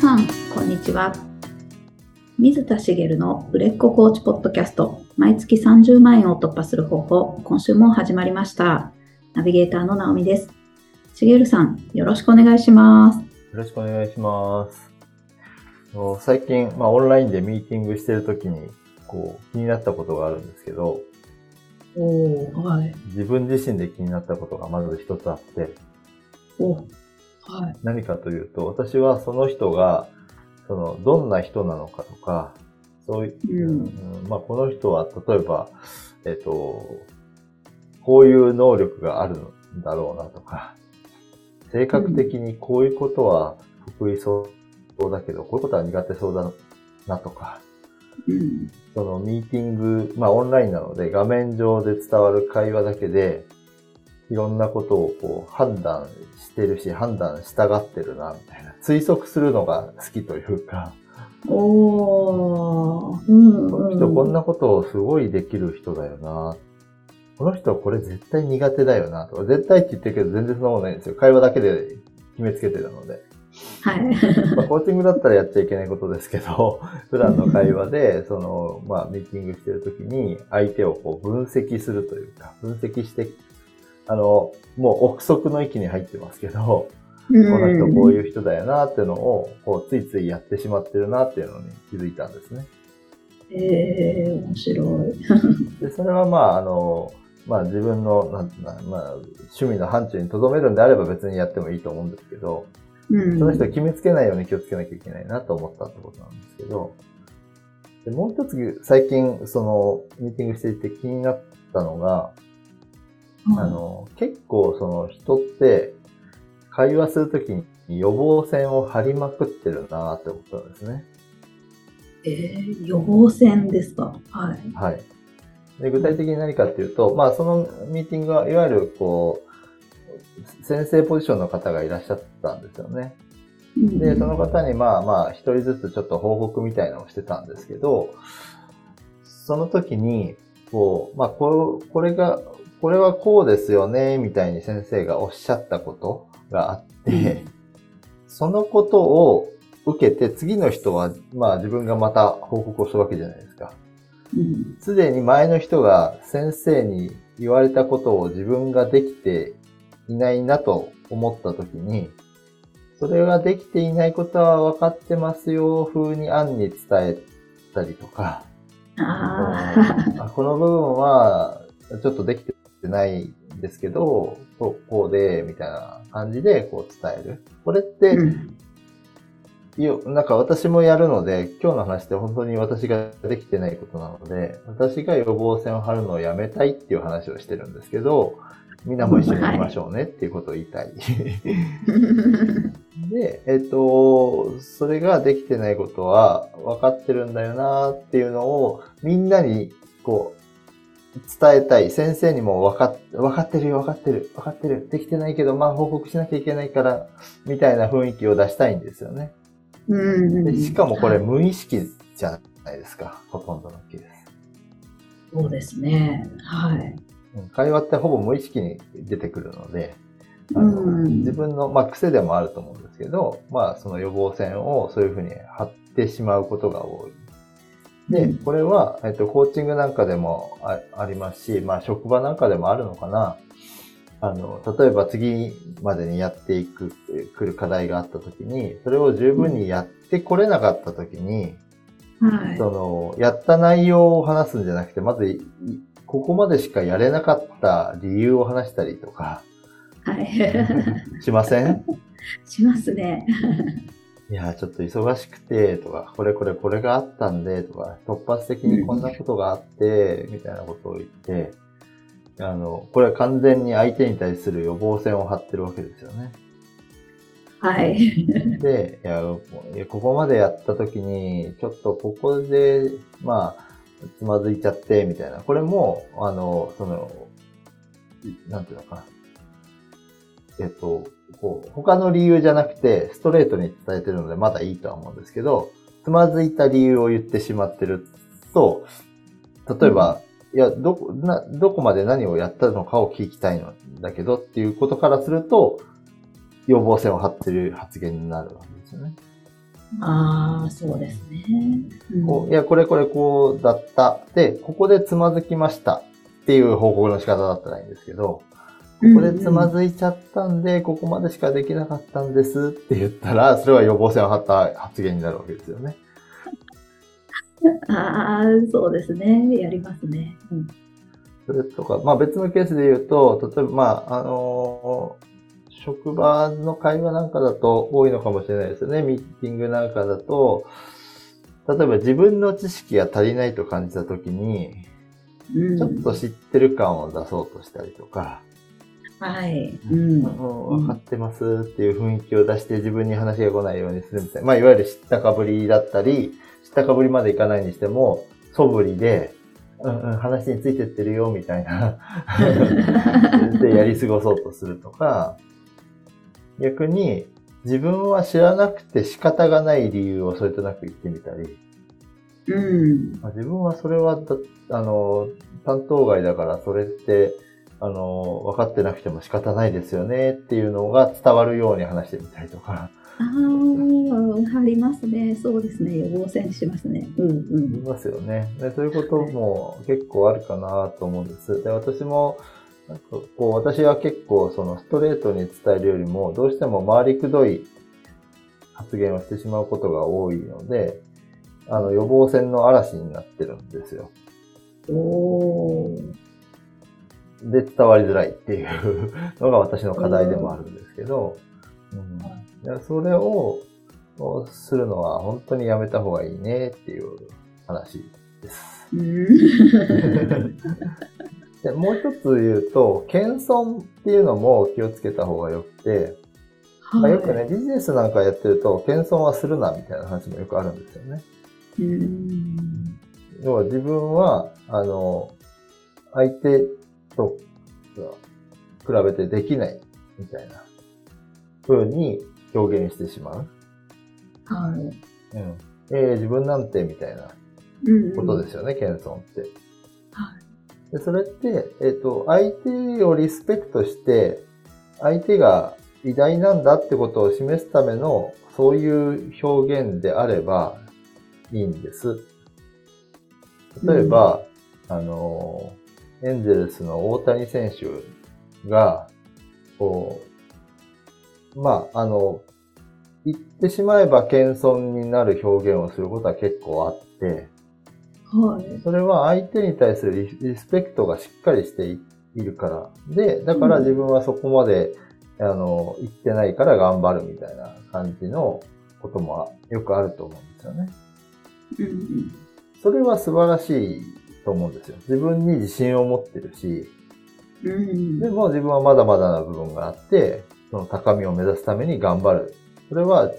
さん、こんにちは。水田茂の売れっ子コーチポッドキャスト、毎月30万円を突破する方法、今週も始まりました。ナビゲーターの直美です。茂さん、よろしくお願いします。よろしくお願いします。最近、まあ、オンラインでミーティングしてるときに、こう、気になったことがあるんですけど、おー、はい。自分自身で気になったことがまず一つあって、おはい。何かというと、私はその人が、その、どんな人なのかとか、そういう、うんうんまあ、この人は、例えば、えっと、こういう能力があるんだろうなとか、性格的にこういうことは得意そうだけど、こういうことは苦手そうだなとか、うん。そのミーティング、まあオンラインなので画面上で伝わる会話だけで、いろんなことをこう判断してるし、判断したがってるな、みたいな。推測するのが好きというか、おー、うん、この人こんなことをすごいできる人だよな。この人はこれ絶対苦手だよな、とか、絶対って言ってるけど全然そんなことないんですよ。会話だけで決めつけてるので。はい。まあ、コーチングだったらやっちゃいけないことですけど、普段の会話で、その、まあ、ミーティングしてるときに、相手をこう分析するというか、分析して、あの、もう憶測の域に入ってますけど、この人こうういう人だよなっていうのを、こう、ついついやってしまってるなっていうのに気づいたんですね。ん。えー、面白い。で、それはまあ、あの、まあ自分の、なんていうのまあ、趣味の範疇に留めるんであれば別にやってもいいと思うんですけど、うん。その人を決めつけないように気をつけなきゃいけないなと思ったってことなんですけど、でもう一つ最近、その、ミーティングしていて気になったのが、あの、結構その人って、会話するときに予防線を張りまくってるなって思ったんですね。えー、予防線ですか？はい。はい。で具体的に何かっていうと、まあそのミーティングはいわゆるこう、先生ポジションの方がいらっしゃったんですよね。で、その方にまあまあ、一人ずつちょっと報告みたいなのをしてたんですけど、その時に、こう、まあ、ここれが、これはこうですよね、みたいに先生がおっしゃったことがあって、そのことを受けて次の人は、まあ自分がまた報告をするわけじゃないですか。うん。すでに前の人が先生に言われたことを自分ができていないなと思った時に、それができていないことは分かってますよ、風に案に伝えたりとか、ああこの部分はちょっとできてないんですけど、こうで、みたいな感じでこう伝える。これって、ーうんいや、なんか私もやるので、今日の話って本当に私ができてないことなので、私が予防線を張るのをやめたいっていう話をしてるんですけど、みんなも一緒にやりましょうねっていうことを言いたい。で、えっ、と、それができてないことは分かってるんだよなっていうのをみんなにこう伝えたい。先生にも分かっ分かってるよ、分かってる、分かってる。できてないけど、まあ報告しなきゃいけないから、みたいな雰囲気を出したいんですよね。うんでしかもこれ無意識じゃないですか。ほとんどのケース。そうですね。はい。うん会話ってほぼ無意識に出てくるので、あのうん自分の、まあ、癖でもあると思うんですけど、まあ、その予防線をそういうふうに張ってしまうことが多い。で、うんこれは、えっと、コーチングなんかでもあありますし、まあ、職場なんかでもあるのかな。あの、例えば次までにやっていく、くる課題があったときに、それを十分にやってこれなかったときに、はい。その、やった内容を話すんじゃなくて、まずここまでしかやれなかった理由を話したりとか、はい。しません？しますね。いや、ちょっと忙しくて、とか、これこれこれがあったんで、とか、突発的にこんなことがあって、みたいなことを言って、あの、これは完全に相手に対する予防線を張ってるわけですよね。はい。で、いや、ここまでやった時に、ちょっとここで、まあ、つまずいちゃって、みたいな。これも、あの、その、なんていうのかな。えっと、こう、他の理由じゃなくて、ストレートに伝えてるので、まだいいとは思うんですけど、つまずいた理由を言ってしまってると、例えば、いや、どこ、な、どこまで何をやったのかを聞きたいのだけどっていうことからすると、予防線を張ってる発言になるわけですよね。ああ、そうですね。うん、こういや、これこれこうだった。で、ここでつまずきましたっていう報告の仕方だったらいいんですけど、ここでつまずいちゃったんで、ここまでしかできなかったんですって言ったら、それは予防線を張った発言になるわけですよね。ああ、そうですね。やりますね。うん、それとか、まあ別のケースで言うと、例えば、まあ、あのー職場の会話なんかだと多いのかもしれないですよね。ミーティングなんかだと、例えば自分の知識が足りないと感じたときに、うん、ちょっと知ってる感を出そうとしたりとか、はい。うん。分かってますっていう雰囲気を出して自分に話が来ないようにするみたいな。まあ、いわゆる知ったかぶりだったり、知ったかぶりまでいかないにしても、素振りで、うんうん、話についてってるよ、みたいな で、やり過ごそうとするとか、逆に自分は知らなくて仕方がない理由をそれとなく言ってみたり、うん、まあ、自分はそれはだ、あの、担当外だからそれって、あの、分かってなくても仕方ないですよねっていうのが伝わるように話してみたりとか。ああ、ありますね。そうですね。予防線しますね。うんうん。いますよね。でそういうことも結構あるかなと思うんです。で、私も、なんかこう、私は結構そのストレートに伝えるよりも、どうしても回りくどい発言をしてしまうことが多いので、あの、予防線の嵐になってるんですよ。おで、伝わりづらいっていうのが私の課題でもあるんですけど、うん、それをするのは本当にやめた方がいいねっていう話です。でもう一つ言うと、謙遜っていうのも気をつけた方がよくて、はい、よくね、ビジネスなんかやってると、謙遜はするなみたいな話もよくあるんですよね。うん。要は自分は、あの、相手と比べてできないみたいな風に表現してしまう。はい。うん。えー、自分なんてみたいなことですよね、うんうん、謙遜って。はい。でそれって、えっ、ー、と、相手をリスペクトして、相手が偉大なんだってことを示すための、そういう表現であればいいんです。例えば、うん、あの、エンゼルスの大谷選手が、こう、まあ、あの、言ってしまえば謙遜になる表現をすることは結構あって、はい。それは相手に対するリスペクトがしっかりしているから。で、だから自分はそこまで、うん、あの、言ってないから頑張るみたいな感じのこともよくあると思うんですよね。うん。それは素晴らしいと思うんですよ。自分に自信を持ってるし、うん、でも自分はまだまだな部分があって、その高みを目指すために頑張る。それは、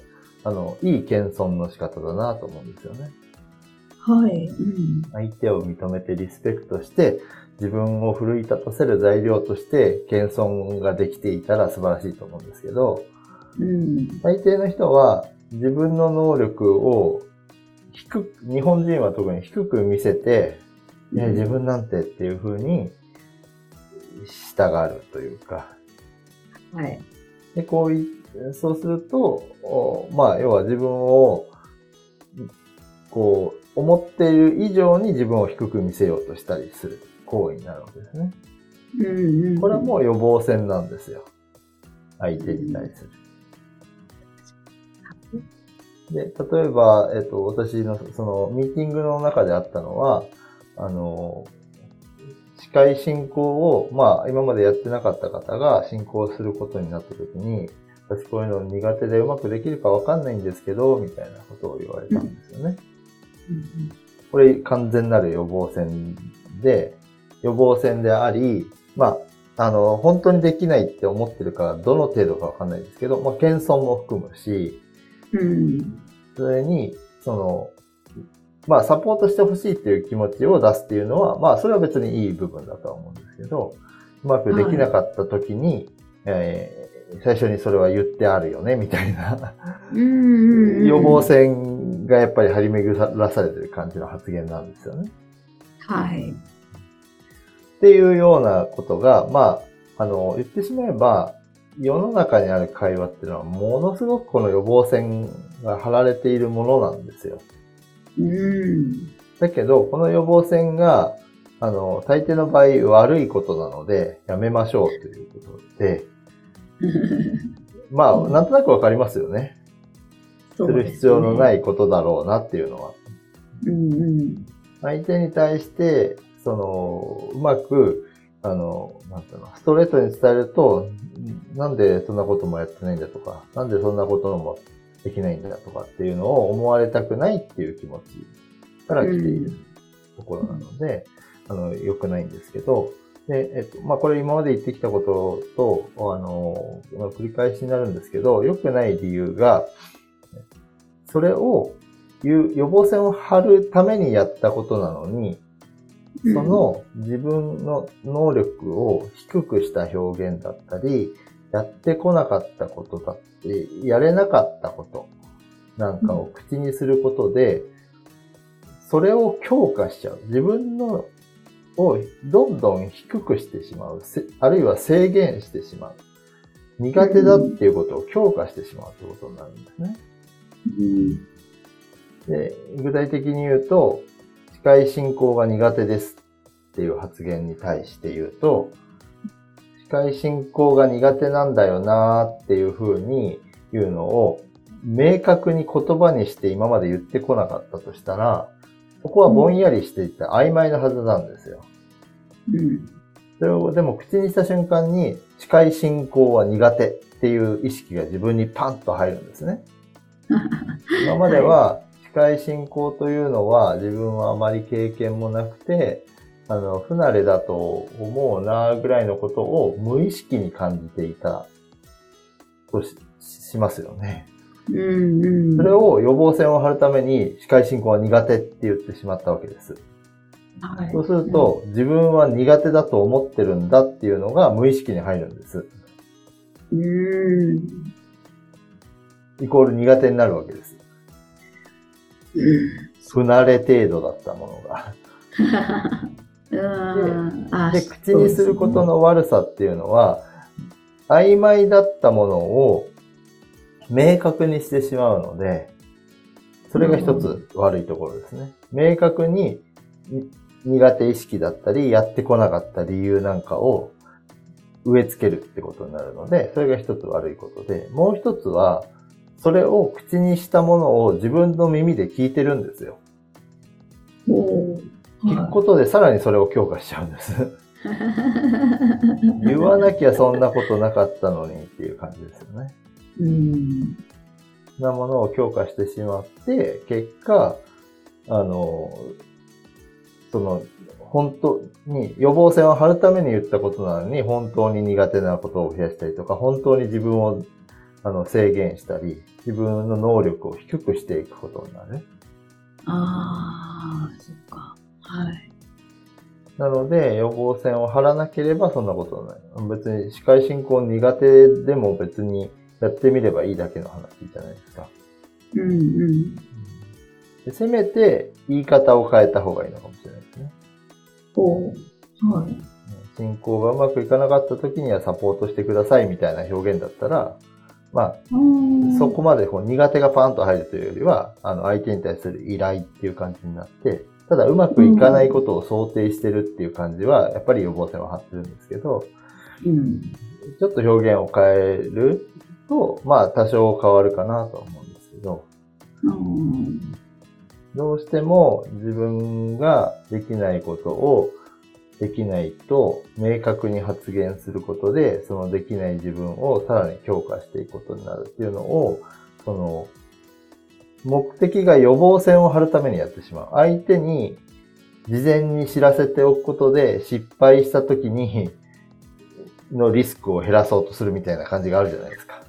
あの、いい謙遜の仕方だなと思うんですよね。はい。うん、相手を認めてリスペクトして、自分を奮い立たせる材料として、謙遜ができていたら素晴らしいと思うんですけど、うん、大抵の人は自分の能力を低く、日本人は特に低く見せて、ね、自分なんてっていう風に従うというか。はい。で、こういそうすると、まあ、要は自分を、こう、思っている以上に自分を低く見せようとしたりする行為になるわけですね。うんうん、これはもう予防線なんですよ。相手に対する。で、例えば、えっと、私のそのミーティングの中であったのは、あの、司会進行を、まあ、今までやってなかった方が進行することになった時に、私こういうの苦手でうまくできるかわかんないんですけど、みたいなことを言われたんですよね。これ完全なる予防線で、予防線であり、まあ、あの、本当にできないって思ってるからどの程度かわかんないですけど、まあ、謙遜も含むし、うん、それに、その、まあ、サポートしてほしいっていう気持ちを出すっていうのは、まあ、それは別にいい部分だとは思うんですけど、うまくできなかった時に、はい、えー、最初にそれは言ってあるよね、みたいな予防線がやっぱり張り巡らされてる感じの発言なんですよね。はい。っていうようなことが、まあ、あの、言ってしまえば、世の中にある会話っていうのは、ものすごくこの予防線が貼られているものなんですよ。うん。だけど、この予防線が、あの、大抵の場合悪いことなので、やめましょうということで、まあ、なんとなくわかりますよね。する必要のないことだろうなっていうのは。うんうん、相手に対して、その、うまく、あの、なんていうの、ストレートに伝えると、なんでそんなこともやってないんだとか、なんでそんなこともできないんだとかっていうのを思われたくないっていう気持ちから来ているところなので、うん、あの、良くないんですけど、で、えっと、まあ、これ今まで言ってきたことと、あの、繰り返しになるんですけど、良くない理由が、それを予防線を張るためにやったことなのに、その自分の能力を低くした表現だったり、やってこなかったことだって、やれなかったことなんかを口にすることで、それを強化しちゃう。自分のをどんどん低くしてしまう。あるいは制限してしまう。苦手だっていうことを強化してしまうということになるんですね。で具体的に言うと、司会進行が苦手ですっていう発言に対して言うと、司会進行が苦手なんだよなーっていうふうに言うのを明確に言葉にして今まで言ってこなかったとしたら、ここはぼんやりしていた曖昧なはずなんですよ。うん。それをでも口にした瞬間に、司会進行は苦手っていう意識が自分にパンと入るんですね。今までは、司会進行というのは自分はあまり経験もなくて、あの、不慣れだと思うなぐらいのことを無意識に感じていたとししますよね。うんうん、それを予防線を張るために司会進行は苦手って言ってしまったわけです。はい、そうすると、うん、自分は苦手だと思ってるんだっていうのが無意識に入るんです。うん。イコール苦手になるわけです。うん、不慣れ程度だったものが。でで、口にすることの悪さっていうのは、曖昧だったものを明確にしてしまうので、それが一つ悪いところですね。明確に苦手意識だったり、やってこなかった理由なんかを植え付けるってことになるので、それが一つ悪いことで、もう一つは、それを口にしたものを自分の耳で聞いてるんですよ。聞くことでさらにそれを強化しちゃうんです。言わなきゃそんなことなかったのにっていう感じですよね。うん。なものを強化してしまって、結果、あの、その、本当に予防線を張るために言ったことなのに、本当に苦手なことを増やしたりとか、本当に自分をあの制限したり、自分の能力を低くしていくことになる。ああ、そっか。はい。なので、予防線を張らなければそんなことない。別に司会進行苦手でも別にやってみればいいだけの話じゃないですか。うんうん。でせめて言い方を変えた方がいいのかもしれないですね。おはい。進行がうまくいかなかった時にはサポートしてくださいみたいな表現だったら、まあ、そこまでこう苦手がパンと入るというよりは、あの、相手に対する依頼っていう感じになって、ただうまくいかないことを想定してるっていう感じは、やっぱり予防線は張ってるんですけど、うん、ちょっと表現を変えると、まあ多少変わるかなと思うんですけど、うん、どうしても自分ができないことをできないと明確に発言することで、そのできない自分をさらに強化していくことになるっていうのを、その目的が予防線を張るためにやってしまう。相手に事前に知らせておくことで失敗した時にのリスクを減らそうとするみたいな感じがあるじゃないですか。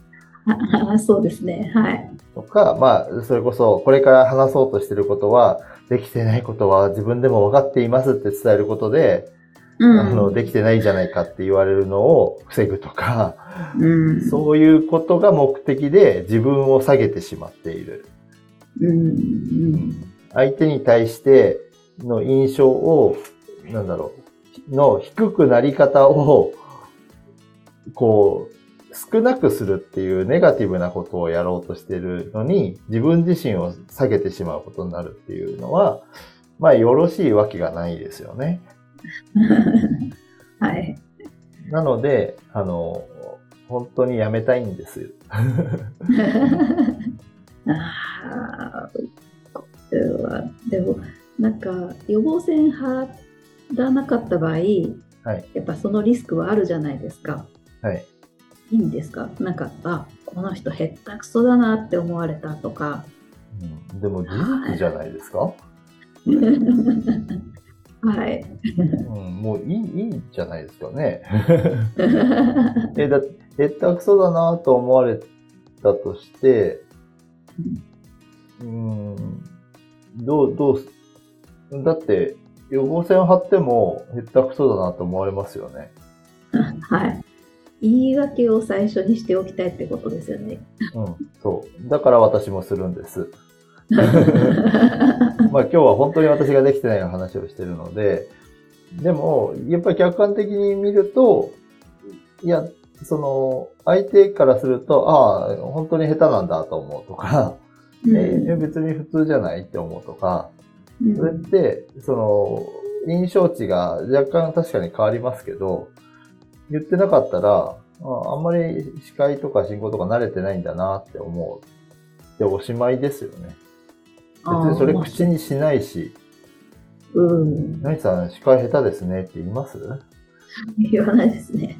あそうですね。はい。とか、まあ、それこそ、これから話そうとしてることは、できてないことは自分でも分かっていますって伝えることで、うん、あの、できてないじゃないかって言われるのを防ぐとか、うん、そういうことが目的で自分を下げてしまっている。うん、相手に対しての印象を、なんだろう、の低くなり方を、こう、少なくするっていうネガティブなことをやろうとしてるのに、自分自身を下げてしまうことになるっていうのは、まあ、よろしいわけがないですよね。はい。なので、あの、本当にやめたいんです。あこれは、でも、なんか、予防線張らなかった場合、はい、やっぱそのリスクはあるじゃないですか。はい。いいんですか？なんか、あ、この人へったくそだなって思われたとか。うん、でも事実じゃないですか、はいはい。うん、もういい、いいんじゃないですかね。え、だへったくそだなと思われたとして、うん、どう、どう、だって、予防線を張っても、へったくそだなと思われますよね。はい。言い訳を最初にしておきたいってことですよね。うん、そう。だから私もするんです。まあ今日は本当に私ができてない話をしてるので、でも、やっぱり客観的に見ると、いや、その、相手からすると、ああ、本当に下手なんだと思うとか、うん、え別に普通じゃないって思うとか、うん、それって、その、印象値が若干確かに変わりますけど、言ってなかったら、あんまり司会とか進行とか慣れてないんだなって思う。で、おしまいですよね。別にそれ口にしないし、うん。何さん、司会下手ですねって言います？言わないですね。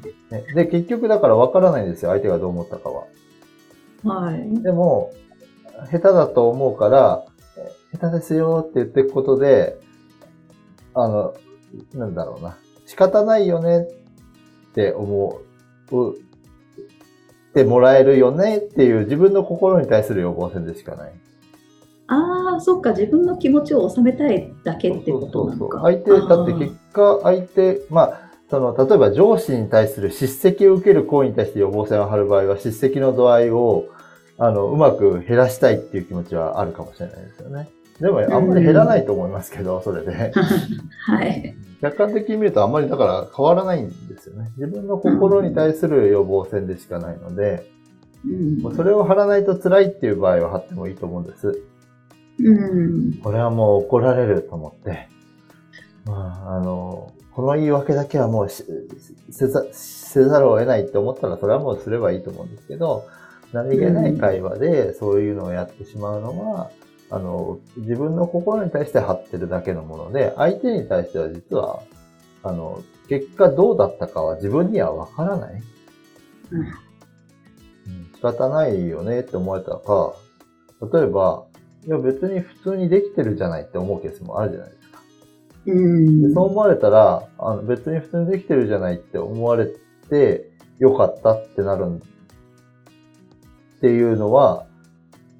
で、結局だから分からないんですよ、相手がどう思ったかは。はい。でも、下手だと思うから、下手ですよって言っていくことで、あの、なんだろうな。仕方ないよねって思う、ってもらえるよねっていう自分の心に対する予防線でしかない。ああ、そっか、自分の気持ちを収めたいだけってことなのか。相手、だって結果、相手、まあ、その、例えば上司に対する叱責を受ける行為に対して予防線を張る場合は、叱責の度合いを、あの、うまく減らしたいっていう気持ちはあるかもしれないですよね。でも、あんまり減らないと思いますけど、それで。はい。客観的に見るとあんまりだから変わらないんですよね。自分の心に対する予防線でしかないので、うん、それを張らないと辛いっていう場合は張ってもいいと思うんです。うん、これはもう怒られると思って、まあ、あの、この言い訳だけはもうせざせざるを得ないって思ったらそれはもうすればいいと思うんですけど、何気ない会話でそういうのをやってしまうのは、あの、自分の心に対して張ってるだけのもので、相手に対しては実は、あの、結果どうだったかは自分にはわからない。うん。仕方ないよねって思われたか、例えば、いや別に普通にできてるじゃないって思うケースもあるじゃないですか。うん。そう思われたら、あの別に普通にできてるじゃないって思われて、よかったってなるっていうのは、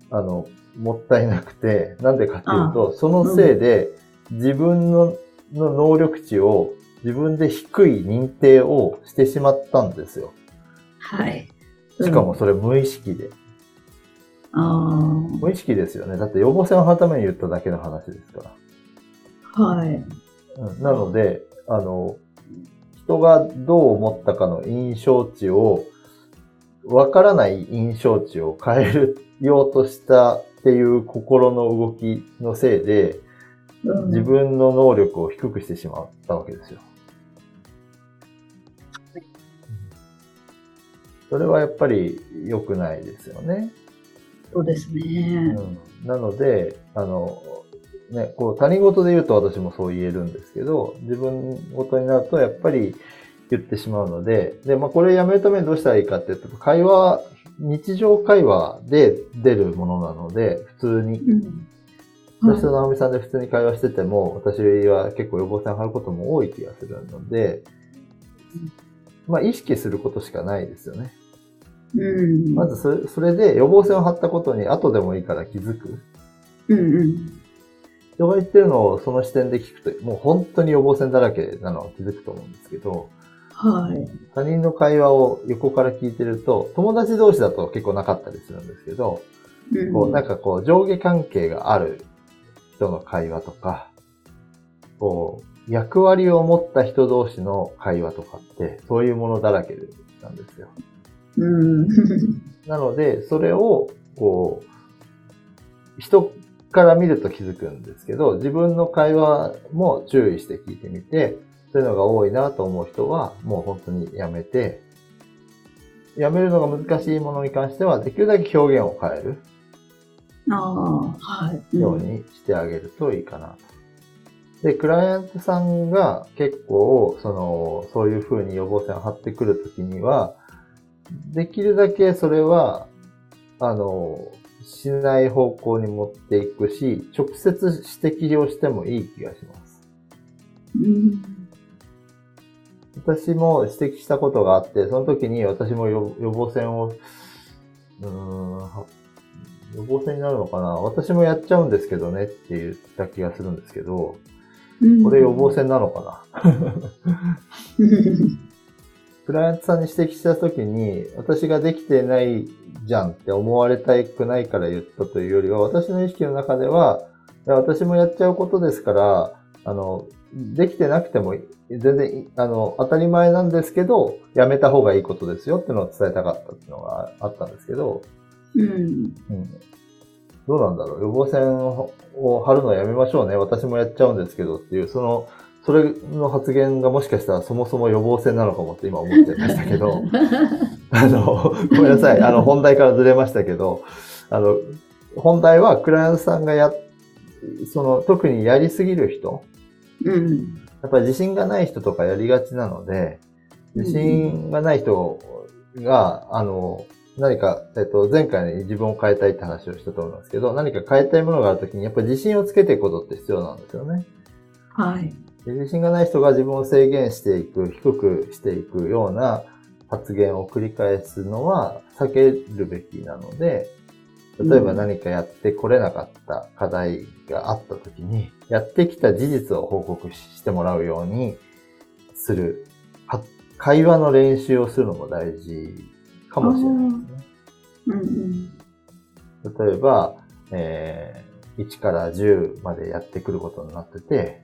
あの、もったいなくて、なんでかっていうと、そのせいで自分のの能力値を自分で低い認定をしてしまったんですよ。はい。しかもそれ無意識で。ああ。無意識ですよね。だって予防線を張るために言っただけの話ですから。はい。なので、あの、人がどう思ったかの印象値を、わからない印象値を変えるようとしたっていう心の動きのせいで、自分の能力を低くしてしまったわけですよ。それはやっぱり良くないですよね。そうですね。うん、なので、あの、ね、こう他人事で言うと私もそう言えるんですけど、自分事になるとやっぱり言ってしまうので、で、まあこれやめるためにどうしたらいいかっていうと、会話日常会話で出るものなので、普通に。うん、私と直美さんで普通に会話してても、私は結構予防線を張ることも多い気がするので、まあ意識することしかないですよね。うん、まずそれそれで予防線を張ったことに後でもいいから気づく。うんうん、人が言ってるのをその視点で聞くと、もう本当に予防線だらけなのは気づくと思うんですけど、はい。他人の会話を横から聞いてると、友達同士だと結構なかったりするんですけど、うん、こうなんかこう上下関係がある人の会話とか、こう役割を持った人同士の会話とかって、そういうものだらけなんですよ。うん。なので、それを、こう、人から見ると気づくんですけど、自分の会話も注意して聞いてみて、そういうのが多いなと思う人は、もう本当にやめて、やめるのが難しいものに関しては、できるだけ表現を変える。ああ、はい。ようにしてあげるといいかなと。で、クライアントさんが結構、その、そういうふうに予防線を張ってくるときには、できるだけそれは、あの、しない方向に持っていくし、直接指摘をしてもいい気がします。うん、私も指摘したことがあって、その時に私も予防線を、うん、予防線になるのかな。私もやっちゃうんですけどねって言った気がするんですけど、これ予防線なのかな？クライアントさんに指摘したときに、私ができてないじゃんって思われたくないから言ったというよりは、私の意識の中では、いや私もやっちゃうことですから、あの、できてなくても、全然、あの、当たり前なんですけど、やめた方がいいことですよっていうのを伝えたかったっていうのがあったんですけど、うん。うん。どうなんだろう予防線を張るのはやめましょうね。私もやっちゃうんですけどっていう、その、それの発言がもしかしたらそもそも予防線なのかもって今思っちゃいましたけど、あの、ごめんなさい。あの、本題からずれましたけど、あの、本題はクライアントさんがや、その、特にやりすぎる人、うん、やっぱり自信がない人とかやりがちなので、自信がない人が、あの、何か、えっと、前回に自分を変えたいって話をしたと思いますけど、何か変えたいものがあるときに、やっぱり自信をつけていくことって必要なんですよね。はい。自信がない人が自分を制限していく、低くしていくような発言を繰り返すのは避けるべきなので、例えば何かやってこれなかった課題があった時に、やってきた事実を報告してもらうようにする。会話の練習をするのも大事かもしれないですね。うんうん、例えば、えー、1から10までやってくることになってて、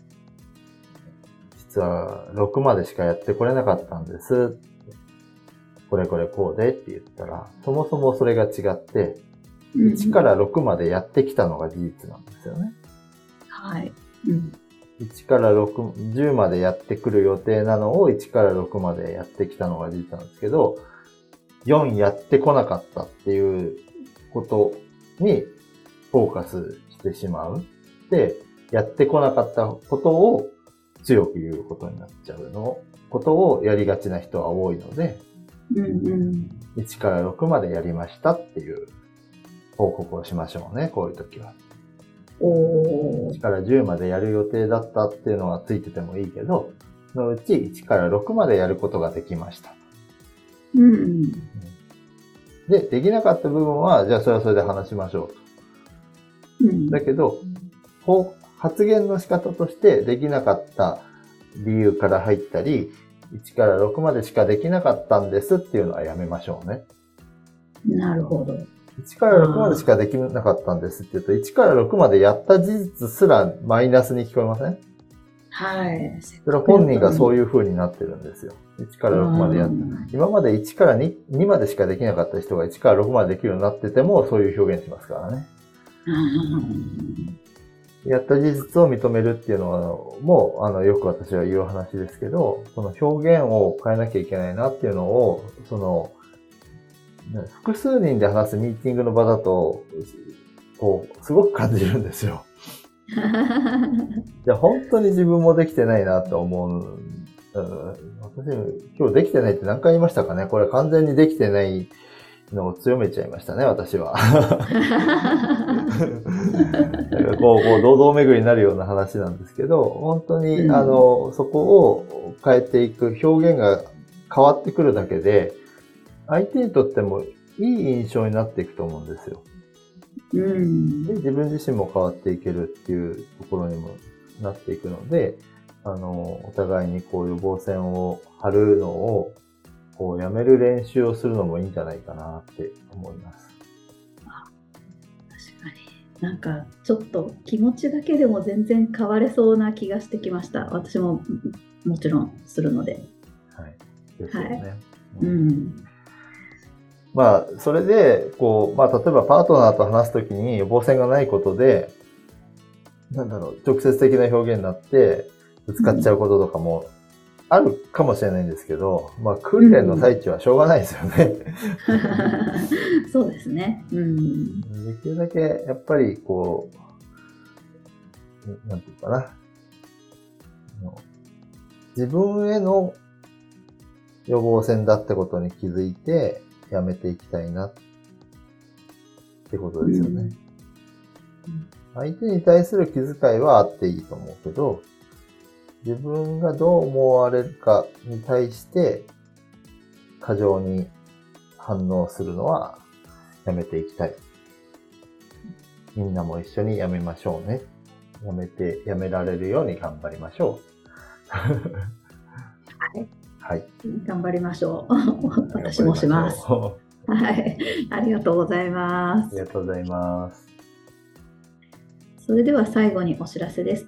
実は6までしかやってこれなかったんです。これこれこうでって言ったら、そもそもそれが違って、1から6までやってきたのが事実なんですよね。はい。うん、1から6、10までやってくる予定なのを1から6までやってきたのが事実なんですけど、4やってこなかったっていうことにフォーカスしてしまう。で、やってこなかったことを強く言うことになっちゃうの、ことをやりがちな人は多いので、うんうん、1から6までやりましたっていう報告をしましょうね、こういう時は。お1から10までやる予定だったっていうのはついててもいいけど、そのうち1から6までやることができました。うん、うん、で、できなかった部分は、じゃあそれはそれで話しましょうと。うん、だけど、発言の仕方としてできなかった理由から入ったり、1から6までしかできなかったんですっていうのはやめましょうね。なるほど。1から6までしかできなかったんですって言うと、1から6までやった事実すらマイナスに聞こえません？はい。それは本人がそういう風になってるんですよ。1から6までやった。今まで1から 2, 2までしかできなかった人が1から6までできるようになってても、そういう表現しますからね。やった事実を認めるっていうのは、もう、あの、よく私は言う話ですけど、その表現を変えなきゃいけないなっていうのを、その、複数人で話すミーティングの場だと、こう、すごく感じるんですよ。じゃ本当に自分もできてないなと思う。私、今日できてないって何回言いましたかね？これ完全にできてないのを強めちゃいましたね、私は。こう、こう、堂々巡りになるような話なんですけど、本当に、うん、あの、そこを変えていく、表現が変わってくるだけで、相手にとってもいい印象になっていくと思うんですよ。うん、で自分自身も変わっていけるっていうところにもなっていくので、あの、お互いにこう予防線を張るのをこうやめる練習をするのもいいんじゃないかなって思います。確かに。なんかちょっと気持ちだけでも全然変われそうな気がしてきました。私ももちろんするので。はい。ですよね。はい、うん。まあ、それで、こう、まあ、例えばパートナーと話すときに予防線がないことで、なんだろう、直接的な表現になって、ぶつかっちゃうこととかもあるかもしれないんですけど、まあ、訓練の最中はしょうがないですよね。そうですね。うん。できるだけ、やっぱり、こう、なんていうかな。自分への予防線だってことに気づいて、やめていきたいなってことですよね。うん相手に対する気遣いはあっていいと思うけど、自分がどう思われるかに対して過剰に反応するのはやめていきたい。みんなも一緒にやめましょうね。やめて、やめられるように頑張りましょう。はい。はい。頑張りましょう。私もします。はい。ありがとうございます。ありがとうございます。それでは最後にお知らせです。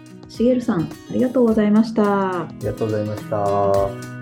しげるさん、ありがとうございました。ありがとうございました。